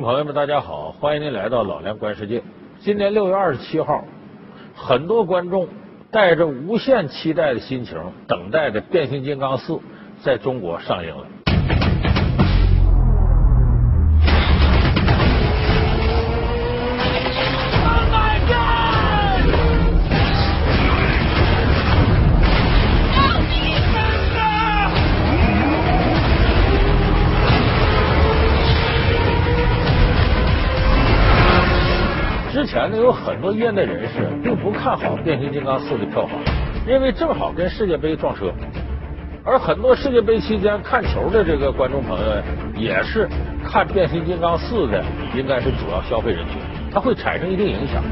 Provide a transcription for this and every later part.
朋友们，大家好，欢迎您来到老梁观世界。今年六月二十七号，很多观众带着无限期待的心情，等待着《变形金刚四》在中国上映了。之前呢，有很多业内人士并不看好《变形金刚四》的票房，因为正好跟世界杯撞车，而很多世界杯期间看球的这个观众朋友也是看《变形金刚四》的，应该是主要消费人群，它会产生一定影响。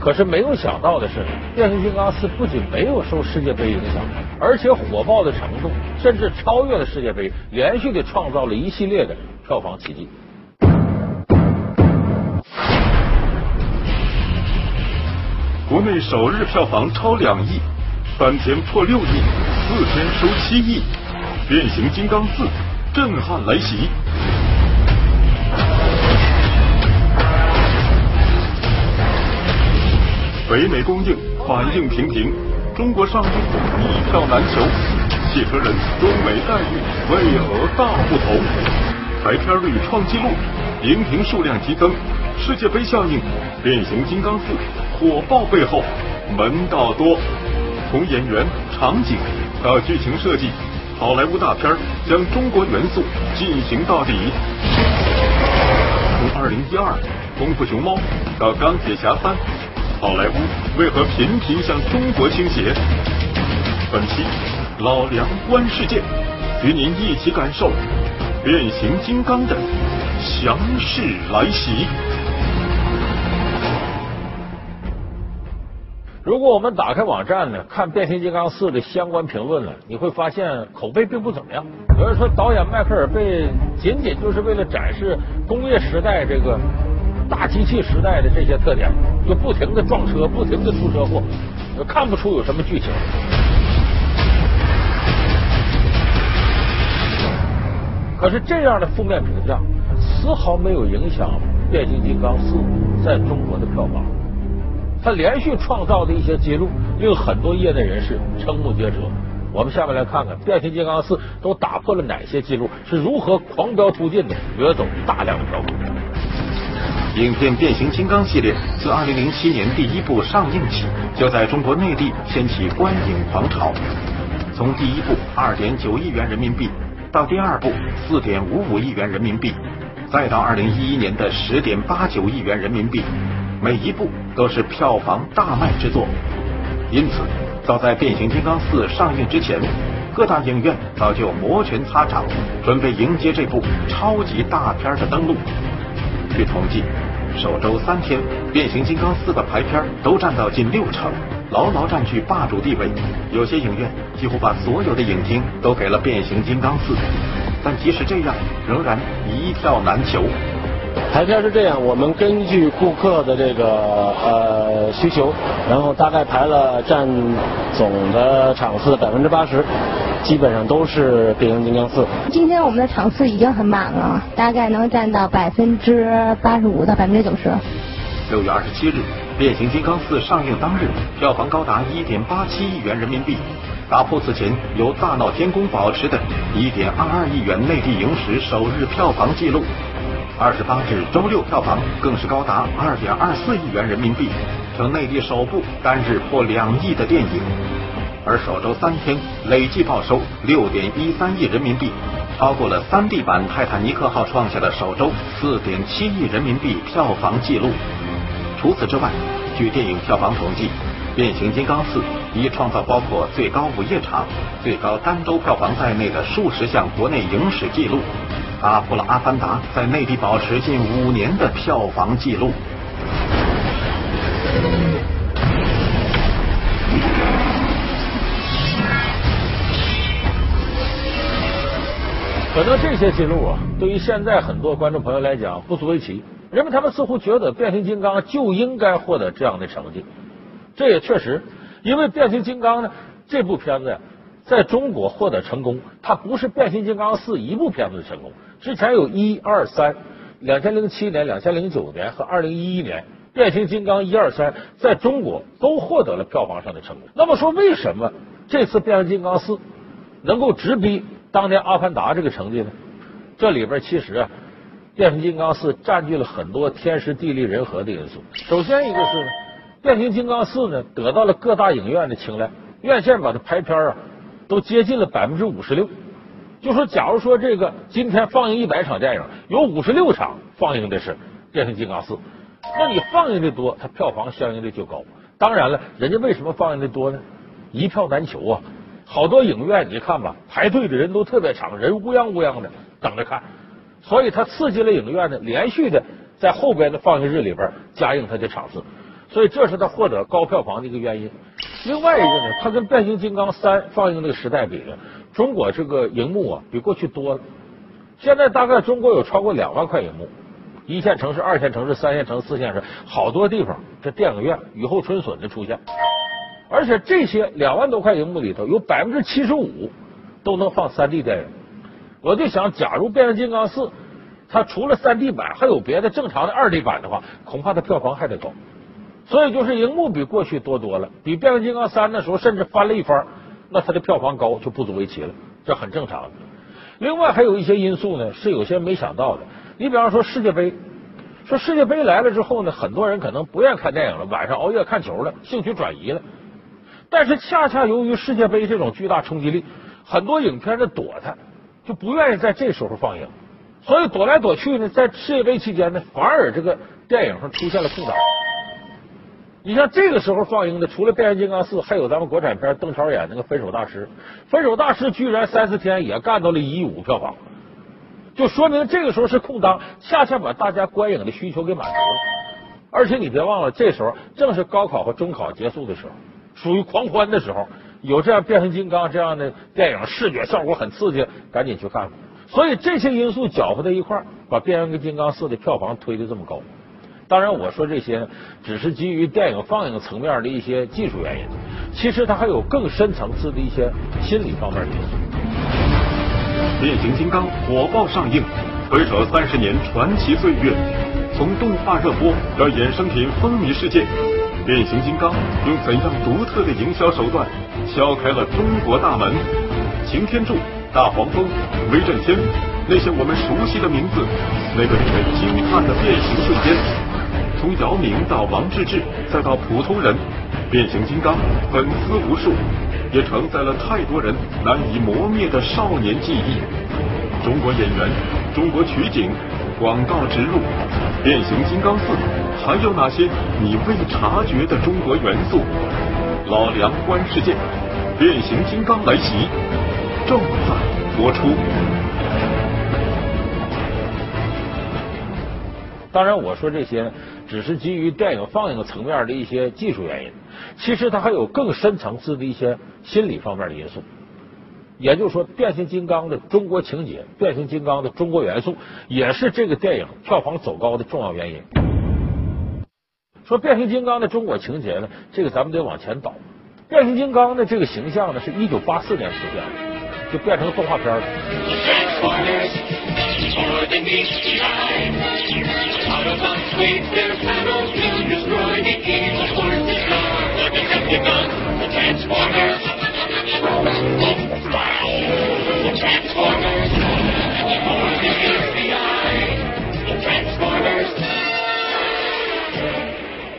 可是没有想到的是，《变形金刚四》不仅没有受世界杯影响，而且火爆的程度甚至超越了世界杯，连续的创造了一系列的票房奇迹。国内首日票房超两亿，三天破六亿，四天收七亿，《变形金刚四》震撼来袭。北美公映反应平平，中国上映一票难求，汽车人中美待遇为何大不同？排片率创纪录，荧屏数量激增，世界杯效应，《变形金刚四》。火爆背后门道多，从演员、场景到剧情设计，好莱坞大片将中国元素进行到底。从二零一二《功夫熊猫》到《钢铁侠三》，好莱坞为何频频向中国倾斜？本期老梁观世界，与您一起感受变形金刚的强势来袭。如果我们打开网站呢，看《变形金刚四》的相关评论呢，你会发现口碑并不怎么样。有人说导演迈克尔贝仅仅就是为了展示工业时代这个大机器时代的这些特点，就不停的撞车，不停的出车祸，看不出有什么剧情。可是这样的负面评价丝毫没有影响《变形金刚四》在中国的票房。他连续创造的一些记录，令很多业内人士瞠目结舌。我们下面来看看《变形金刚四》都打破了哪些记录，是如何狂飙突进的，掠走大量的票房。影片《变形金刚》系列自2007年第一部上映起，就在中国内地掀起观影狂潮。从第一部2.9亿元人民币，到第二部4.55亿元人民币，再到2011年的10.89亿元人民币。每一部都是票房大卖之作，因此，早在《变形金刚四》上映之前，各大影院早就摩拳擦掌，准备迎接这部超级大片的登陆。据统计，首周三天，《变形金刚四》的排片都占到近六成，牢牢占据霸主地位。有些影院几乎把所有的影厅都给了《变形金刚四》，但即使这样，仍然一票难求。排片是这样，我们根据顾客的这个呃需求，然后大概排了占总的场次的百分之八十，基本上都是变形金刚四。今天我们的场次已经很满了，大概能占到百分之八十五到百分之九十。六月二十七日，变形金刚四上映当日，票房高达一点八七亿元人民币，打破此前由大闹天宫保持的一点二二亿元内地影史首日票房纪录。二十八日周六票房更是高达二点二四亿元人民币，成内地首部单日破两亿的电影。而首周三天累计报收六点一三亿人民币，超过了三 D 版《泰坦尼克号》创下的首周四点七亿人民币票房纪录。除此之外，据电影票房统计，《变形金刚四》已创造包括最高午夜场、最高单周票房在内的数十项国内影史纪录。打破了《阿凡达》在内地保持近五年的票房纪录。可能这些记录啊，对于现在很多观众朋友来讲不足为奇，因为他们似乎觉得《变形金刚》就应该获得这样的成绩。这也确实，因为《变形金刚》呢这部片子。在中国获得成功，它不是《变形金刚四》一部片子的成功。之前有一二三，两千零七年、两千零九年和二零一一年，变形金刚一二三在中国都获得了票房上的成功。那么说，为什么这次变形金刚四能够直逼当年阿凡达这个成绩呢？这里边其实啊，变形金刚四占据了很多天时地利人和的因素。首先一个是呢，变形金刚四呢得到了各大影院的青睐，院线把它排片啊都接近了百分之五十六。就说，假如说这个今天放映一百场电影，有五十六场放映的是《变形金刚四》，那你放映的多，它票房相应的就高。当然了，人家为什么放映的多呢？一票难求啊！好多影院你看吧，排队的人都特别长，人乌泱乌泱的等着看，所以它刺激了影院呢，连续的在后边的放映日里边加映它的场次，所以这是它获得高票房的一个原因。另外一个呢，它跟《变形金刚三》放映那个时代比呢？中国这个荧幕啊，比过去多了。现在大概中国有超过两万块荧幕，一线城市、二线城市、三线城市、四线城市，好多地方这电影院雨后春笋的出现。而且这些两万多块荧幕里头，有百分之七十五都能放三 D 电影。我就想，假如《变形金刚四》它除了三 D 版，还有别的正常的二 D 版的话，恐怕它票房还得高。所以就是荧幕比过去多多了，比《变形金刚三》的时候甚至翻了一番。那它的票房高就不足为奇了，这很正常的。另外还有一些因素呢，是有些没想到的。你比方说世界杯，说世界杯来了之后呢，很多人可能不愿看电影了，晚上熬夜看球了，兴趣转移了。但是恰恰由于世界杯这种巨大冲击力，很多影片的躲它，就不愿意在这时候放映，所以躲来躲去呢，在世界杯期间呢，反而这个电影上出现了空档。你像这个时候放映的，除了《变形金刚四》，还有咱们国产片邓超演那个《分手大师》，《分手大师》居然三四天也干到了一亿五票房，就说明这个时候是空档，恰恰把大家观影的需求给满足了。而且你别忘了，这时候正是高考和中考结束的时候，属于狂欢的时候，有这样《变形金刚》这样的电影，视觉效果很刺激，赶紧去看看。所以这些因素搅和在一块，把《变形金刚四》的票房推的这么高。当然，我说这些只是基于电影放映层面的一些技术原因，其实它还有更深层次的一些心理方面的因素。变形金刚火爆上映，回首三十年传奇岁月，从动画热播到衍生品风靡世界，变形金刚用怎样独特的营销手段敲开了中国大门？擎天柱、大黄蜂、威震天，那些我们熟悉的名字，那个令人惊叹的变形瞬间。从姚明到王治郅，再到普通人，变形金刚粉丝无数，也承载了太多人难以磨灭的少年记忆。中国演员，中国取景，广告植入，变形金刚四还有哪些你未察觉的中国元素？老梁观世界，变形金刚来袭，正在播出。当然，我说这些。只是基于电影放映层面的一些技术原因，其实它还有更深层次的一些心理方面的因素。也就是说，变形金刚的中国情节、变形金刚的中国元素，也是这个电影票房走高的重要原因。说变形金刚的中国情节呢，这个咱们得往前倒。变形金刚的这个形象呢，是一九八四年出现的，就变成动画片了。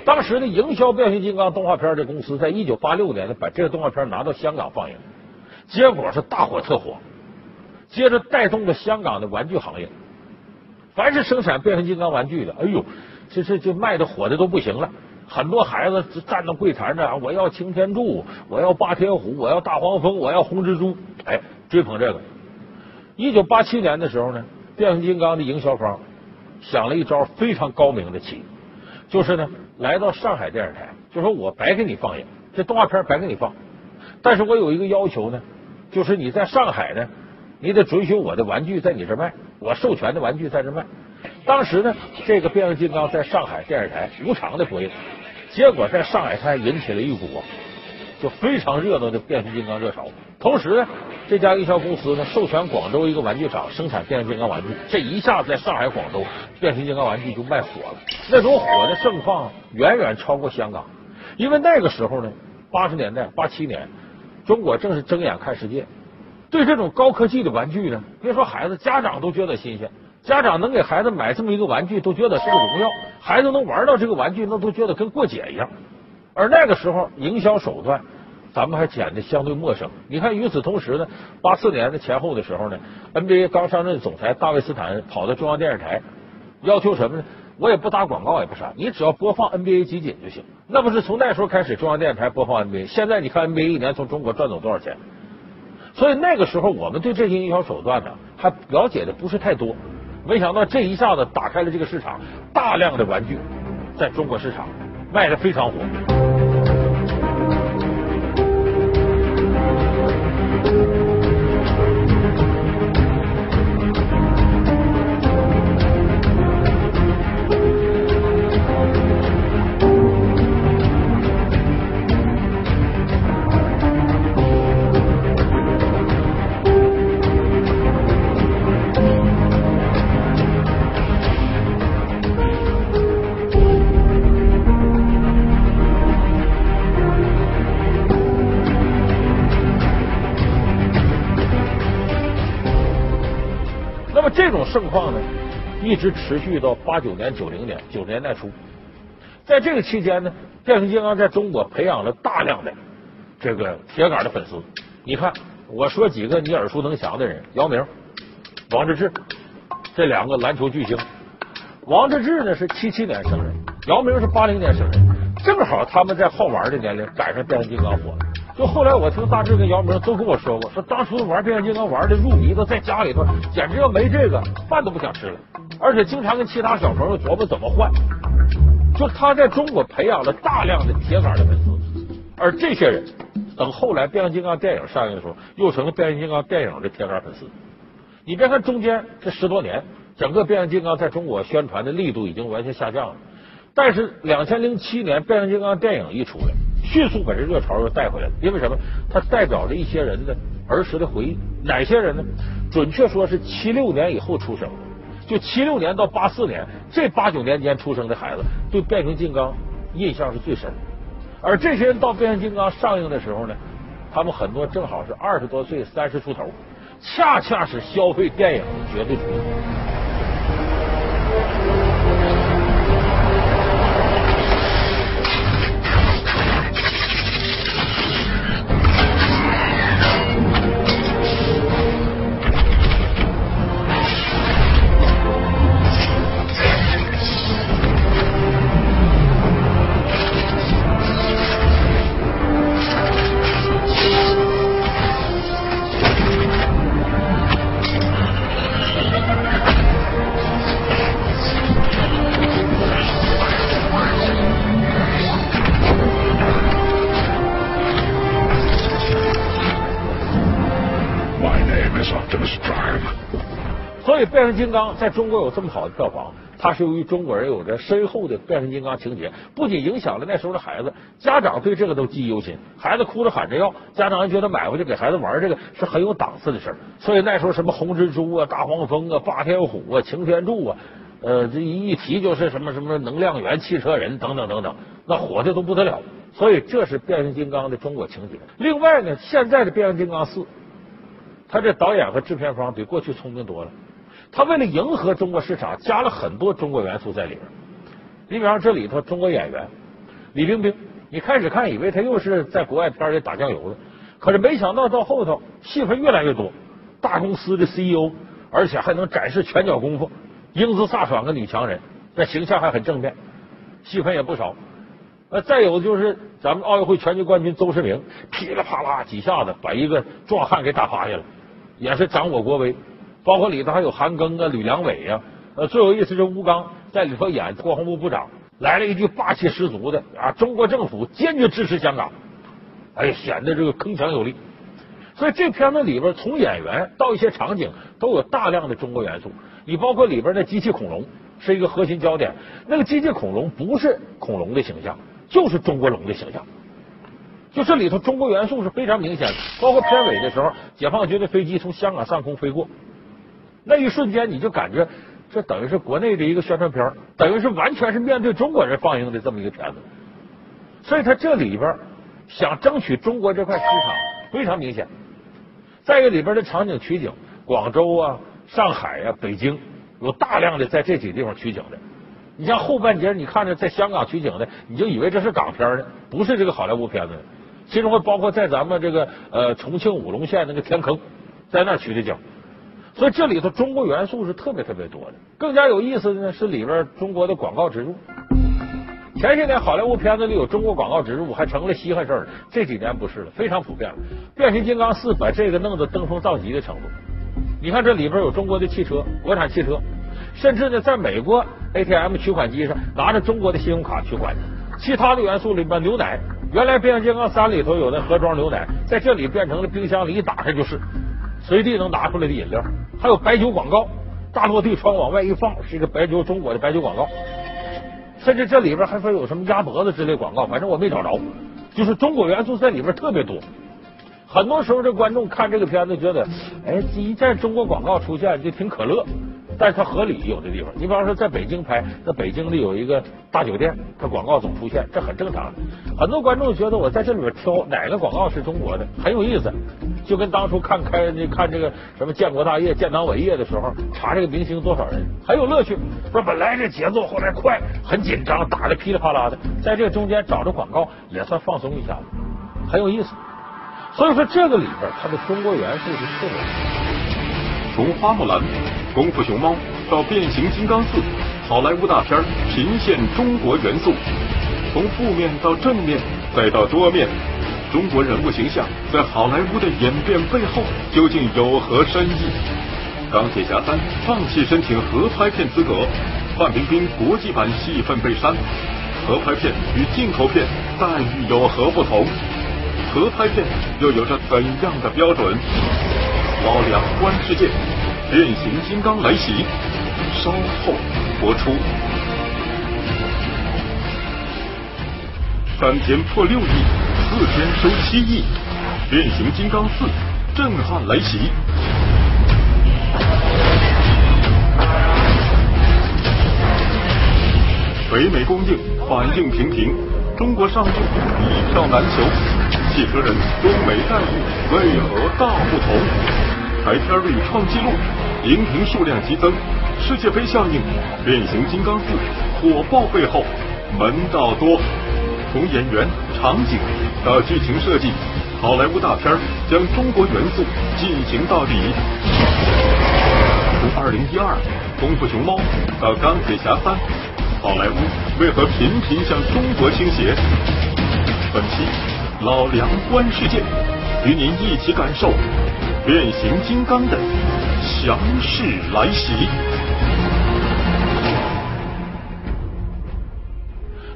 当时的营销变形金刚动画片的公司，在一九八六年呢，把这个动画片拿到香港放映，结果是大火特火，接着带动了香港的玩具行业。凡是生产变形金刚玩具的，哎呦，这这这卖的火的都不行了。很多孩子站到柜台那，我要擎天柱，我要霸天虎，我要大黄蜂，我要红蜘蛛，哎，追捧这个。一九八七年的时候呢，变形金刚的营销方想了一招非常高明的棋，就是呢，来到上海电视台，就说我白给你放映，这动画片白给你放，但是我有一个要求呢，就是你在上海呢。你得准许我的玩具在你这卖，我授权的玩具在这卖。当时呢，这个变形金刚在上海电视台无偿的播映，结果在上海滩引起了一股就非常热闹的变形金刚热潮。同时呢，这家营销公司呢授权广州一个玩具厂生产变形金刚玩具，这一下子在上海、广州变形金刚玩具就卖火了。那种火的盛况远远超过香港，因为那个时候呢，八十年代八七年，中国正是睁眼看世界，对这种高科技的玩具呢，别说孩子，家长都觉得新鲜。家长能给孩子买这么一个玩具，都觉得是个荣耀；孩子能玩到这个玩具，那都觉得跟过节一样。而那个时候，营销手段咱们还显得相对陌生。你看，与此同时呢，八四年的前后的时候呢，NBA 刚上任总裁大卫斯坦跑到中央电视台，要求什么呢？我也不打广告，也不啥，你只要播放 NBA 集锦就行。那不是从那时候开始，中央电视台播放 NBA。现在你看 NBA 一年从中国赚走多少钱？所以那个时候，我们对这些营销手段呢，还了解的不是太多。没想到这一下子打开了这个市场，大量的玩具在中国市场卖的非常火。这种盛况呢，一直持续到八九年、九零年、九十年代初。在这个期间呢，变形金刚在中国培养了大量的这个铁杆的粉丝。你看，我说几个你耳熟能详的人：姚明、王治郅，这两个篮球巨星。王治郅呢是七七年生人，姚明是八零年生人，正好他们在好玩的年龄赶上变形金刚火了。就后来我听大志跟姚明都跟我说过，说当初玩变形金刚玩的入迷，的在家里头简直要没这个饭都不想吃了，而且经常跟其他小朋友琢磨怎么换。就他在中国培养了大量的铁杆的粉丝，而这些人等后来变形金刚电影上映的时候，又成了变形金刚电影的铁杆粉丝。你别看中间这十多年，整个变形金刚在中国宣传的力度已经完全下降了，但是两千零七年变形金刚电影一出来。迅速把这热潮又带回来了，因为什么？它代表着一些人的儿时的回忆。哪些人呢？准确说是七六年以后出生的，就七六年到八四年这八九年间出生的孩子，对变形金刚印象是最深。而这些人到变形金刚上映的时候呢，他们很多正好是二十多岁、三十出头，恰恰是消费电影的绝对主力。刚在中国有这么好的票房，它是由于中国人有着深厚的变形金刚情节，不仅影响了那时候的孩子，家长对这个都记忆犹新。孩子哭着喊着要，家长觉得买回去给孩子玩这个是很有档次的事儿。所以那时候什么红蜘蛛啊、大黄蜂啊、霸天虎啊、擎天柱啊，呃，这一提就是什么什么能量源、汽车人等等等等，那火的都不得了。所以这是变形金刚的中国情节。另外呢，现在的变形金刚四，他这导演和制片方比过去聪明多了。他为了迎合中国市场，加了很多中国元素在里边。你比方这里头中国演员李冰冰，你开始看以为他又是在国外片里打酱油的，可是没想到到后头戏份越来越多，大公司的 CEO，而且还能展示拳脚功夫，英姿飒爽个女强人，那形象还很正面，戏份也不少。呃，再有就是咱们奥运会拳击冠军邹市明，噼里啪啦几下子把一个壮汉给打趴下了，也是长我国威。包括里头还有韩庚啊、吕良伟呀，呃，最有意思是吴刚在里头演国防部部长，来了一句霸气十足的啊，中国政府坚决支持香港，哎，显得这个铿锵有力。所以这片子里边从演员到一些场景都有大量的中国元素。你包括里边那机器恐龙是一个核心焦点，那个机器恐龙不是恐龙的形象，就是中国龙的形象。就这里头中国元素是非常明显的。包括片尾的时候，解放军的飞机从香港上空飞过，那一瞬间你就感觉这等于是国内的一个宣传片，等于是完全是面对中国人放映的这么一个片子。所以它这里边想争取中国这块市场非常明显。再一个里边的场景取景，广州啊、上海啊、北京有大量的在这几个地方取景的。你像后半截，你看着在香港取景的，你就以为这是港片呢，不是这个好莱坞片子。其中还包括在咱们这个呃重庆武隆县那个天坑，在那取的景。所以这里头中国元素是特别特别多的。更加有意思的呢是里边中国的广告植入。前些年好莱坞片子里有中国广告植入，还成了稀罕事儿。这几年不是了，非常普遍了。变形金刚四把这个弄得登峰造极的程度。你看这里边有中国的汽车，国产汽车。甚至呢，在美国 ATM 取款机上拿着中国的信用卡取款，其他的元素里边，牛奶，原来变形金刚三里头有那盒装牛奶，在这里变成了冰箱里一打开就是，随地能拿出来的饮料，还有白酒广告，大落地窗往外一放是一个白酒中国的白酒广告，甚至这里边还说有什么鸭脖子之类广告，反正我没找着，就是中国元素在里边特别多。很多时候这观众看这个片子觉得，哎，这一见中国广告出现就挺可乐。但是它合理有的地方，你比方说在北京拍，那北京里有一个大酒店，它广告总出现，这很正常。很多观众觉得我在这里边挑哪个广告是中国的，很有意思，就跟当初看开看这个什么建国大业、建党伟业的时候，查这个明星多少人，很有乐趣。说本来这节奏后来快，很紧张，打的噼里啪啦的，在这个中间找着广告，也算放松一下子，很有意思。所以说这个里边它的中国元素是特别，从花木兰。功夫熊猫到变形金刚四，好莱坞大片频现中国元素，从负面到正面再到多面，中国人物形象在好莱坞的演变背后究竟有何深意？钢铁侠三放弃申请合拍片资格，范冰冰国际版戏份被删，合拍片与进口片待遇有何不同？合拍片又有着怎样的标准？老梁观世界。变形金刚来袭，稍后播出。三天破六亿，四天收七亿，变形金刚四震撼来袭。北美公映反应平平，中国上映一票难求。汽车人中美待遇为何大不同？台片率创纪录，荧屏数量激增，世界杯效应，变形金刚四火爆背后门道多。从演员、场景到剧情设计，好莱坞大片将中国元素进行到底。从二零一二功夫熊猫到钢铁侠三，好莱坞为何频频向中国倾斜？本期老梁观世界，与您一起感受。变形金刚的强势来袭，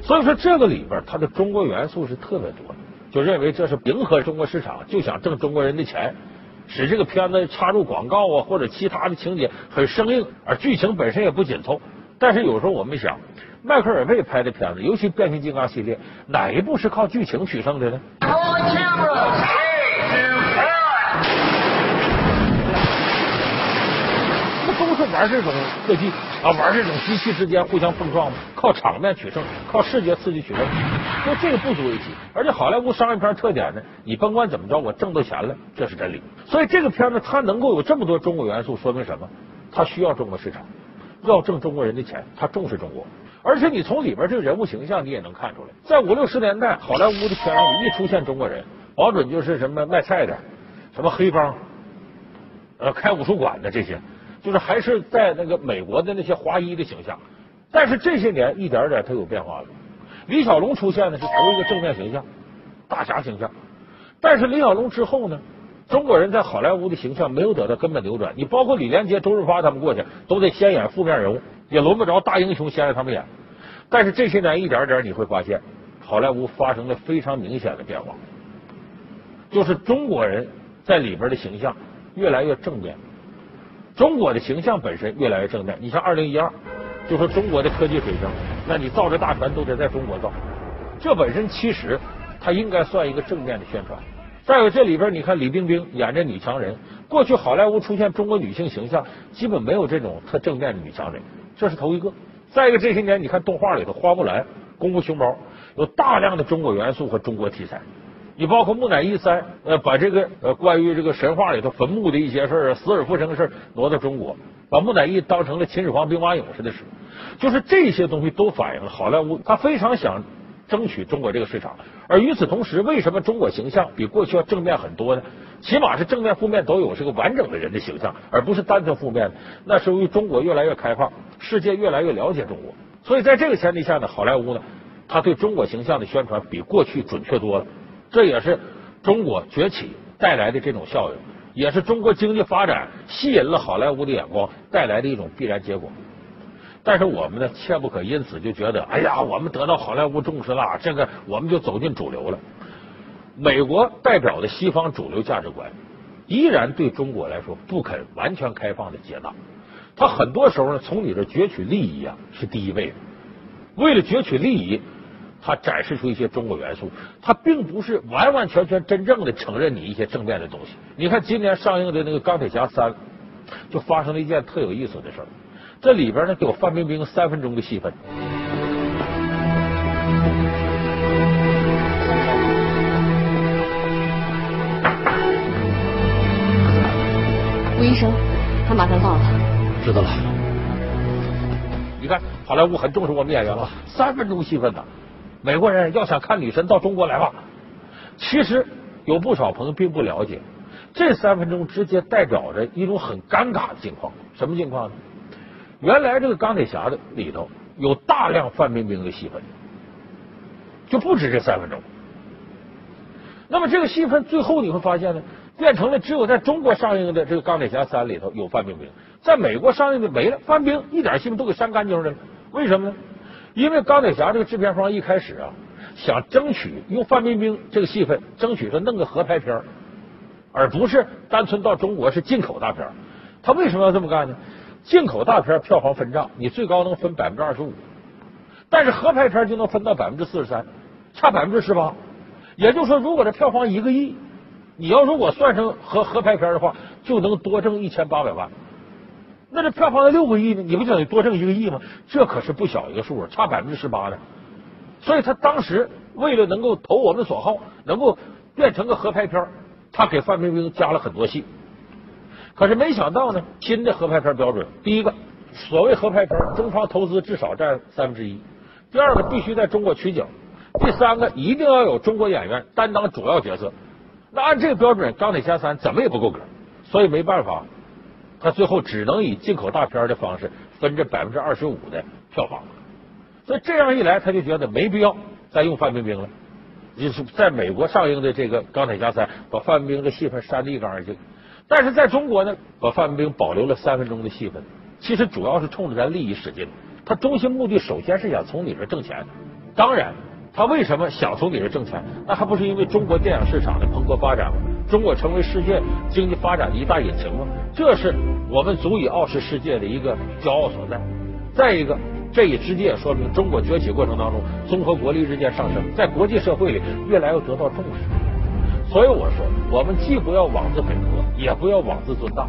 所以说这个里边它的中国元素是特别多的，就认为这是迎合中国市场，就想挣中国人的钱，使这个片子插入广告啊或者其他的情节很生硬，而剧情本身也不紧凑。但是有时候我们想，迈克尔贝拍的片子，尤其变形金刚系列，哪一部是靠剧情取胜的呢？是玩这种特技啊，玩这种机器之间互相碰撞吗？靠场面取胜，靠视觉刺激取胜，就这个不足为奇。而且好莱坞商业片特点呢，你甭管怎么着，我挣到钱了，这是真理。所以这个片子它能够有这么多中国元素，说明什么？它需要中国市场，要挣中国人的钱，它重视中国。而且你从里边这个人物形象，你也能看出来，在五六十年代，好莱坞的片里一出现中国人，保准就是什么卖菜的，什么黑帮，呃，开武术馆的这些。就是还是在那个美国的那些华裔的形象，但是这些年一点点他有变化了。李小龙出现的是头一个正面形象，大侠形象。但是李小龙之后呢，中国人在好莱坞的形象没有得到根本扭转。你包括李连杰、周润发他们过去都得先演负面人物，也轮不着大英雄先让他们演。但是这些年一点点你会发现，好莱坞发生了非常明显的变化，就是中国人在里边的形象越来越正面。中国的形象本身越来越正面。你像二零一二，就说中国的科技水平，那你造这大船都得在中国造。这本身其实它应该算一个正面的宣传。再有这里边，你看李冰冰演这女强人，过去好莱坞出现中国女性形象，基本没有这种特正面的女强人，这是头一个。再一个，这些年你看动画里头，花木兰、功夫熊猫有大量的中国元素和中国题材。你包括木乃伊三，呃，把这个呃关于这个神话里头坟墓的一些事儿、死而复生的事儿挪到中国，把木乃伊当成了秦始皇兵马俑似的使，就是这些东西都反映了好莱坞他非常想。争取中国这个市场，而与此同时，为什么中国形象比过去要正面很多呢？起码是正面、负面都有，是个完整的人的形象，而不是单纯负面的。那是由于中国越来越开放，世界越来越了解中国，所以在这个前提下呢，好莱坞呢，他对中国形象的宣传比过去准确多了。这也是中国崛起带来的这种效应，也是中国经济发展吸引了好莱坞的眼光带来的一种必然结果。但是我们呢，切不可因此就觉得，哎呀，我们得到好莱坞重视了，这个我们就走进主流了。美国代表的西方主流价值观，依然对中国来说不肯完全开放的接纳。他很多时候呢，从你这攫取利益啊是第一位的。为了攫取利益，他展示出一些中国元素，他并不是完完全全真正的承认你一些正面的东西。你看今年上映的那个《钢铁侠三》，就发生了一件特有意思的事儿。这里边呢有范冰冰三分钟的戏份。吴医生，他马上到了。知道了。你看，好莱坞很重视我们演员了，三分钟戏份呢。美国人要想看女神，到中国来吧。其实有不少朋友并不了解，这三分钟直接代表着一种很尴尬的境况。什么境况呢？原来这个钢铁侠的里头有大量范冰冰的戏份，就不止这三分钟。那么这个戏份最后你会发现呢，变成了只有在中国上映的这个钢铁侠三里头有范冰冰，在美国上映的没了，范冰一点戏份都给删干净了。为什么呢？因为钢铁侠这个制片方一开始啊，想争取用范冰冰这个戏份，争取说弄个合拍片而不是单纯到中国是进口大片他为什么要这么干呢？进口大片票房分账，你最高能分百分之二十五，但是合拍片就能分到百分之四十三，差百分之十八。也就是说，如果这票房一个亿，你要如果算成合合拍片的话，就能多挣一千八百万。那这票房才六个亿呢，你不就得多挣一个亿吗？这可是不小一个数啊，差百分之十八呢。所以他当时为了能够投我们所好，能够变成个合拍片，他给范冰冰加了很多戏。可是没想到呢，新的合拍片标准，第一个，所谓合拍片，中方投资至少占三分之一；第二个，必须在中国取景；第三个，一定要有中国演员担当主要角色。那按这个标准，《钢铁侠三》怎么也不够格，所以没办法，他最后只能以进口大片的方式分这百分之二十五的票房。所以这样一来，他就觉得没必要再用范冰冰了，就是在美国上映的这个《钢铁侠三》，把范冰冰的戏份删的一干二净。但是在中国呢，把范冰冰保留了三分钟的戏份，其实主要是冲着咱利益使劲。他中心目的首先是想从你这挣钱。当然，他为什么想从你这挣钱？那还不是因为中国电影市场的蓬勃发展吗？中国成为世界经济发展的一大引擎吗？这是我们足以傲视世界的一个骄傲所在。再一个，这也直接也说明中国崛起过程当中，综合国力日渐上升，在国际社会里越来越得到重视。所以我说，我们既不要妄自菲薄，也不要妄自尊大。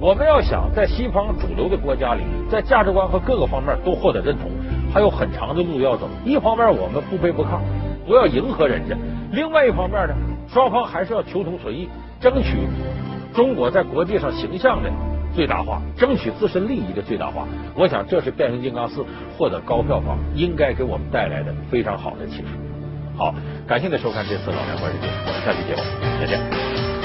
我们要想在西方主流的国家里，在价值观和各个方面都获得认同，还有很长的路要走。一方面我们不卑不亢，不要迎合人家；另外一方面呢，双方还是要求同存异，争取中国在国际上形象的最大化，争取自身利益的最大化。我想这是《变形金刚四》获得高票房应该给我们带来的非常好的启示。好，感谢您收看这次《老梁观世界》，我们下期节目再见。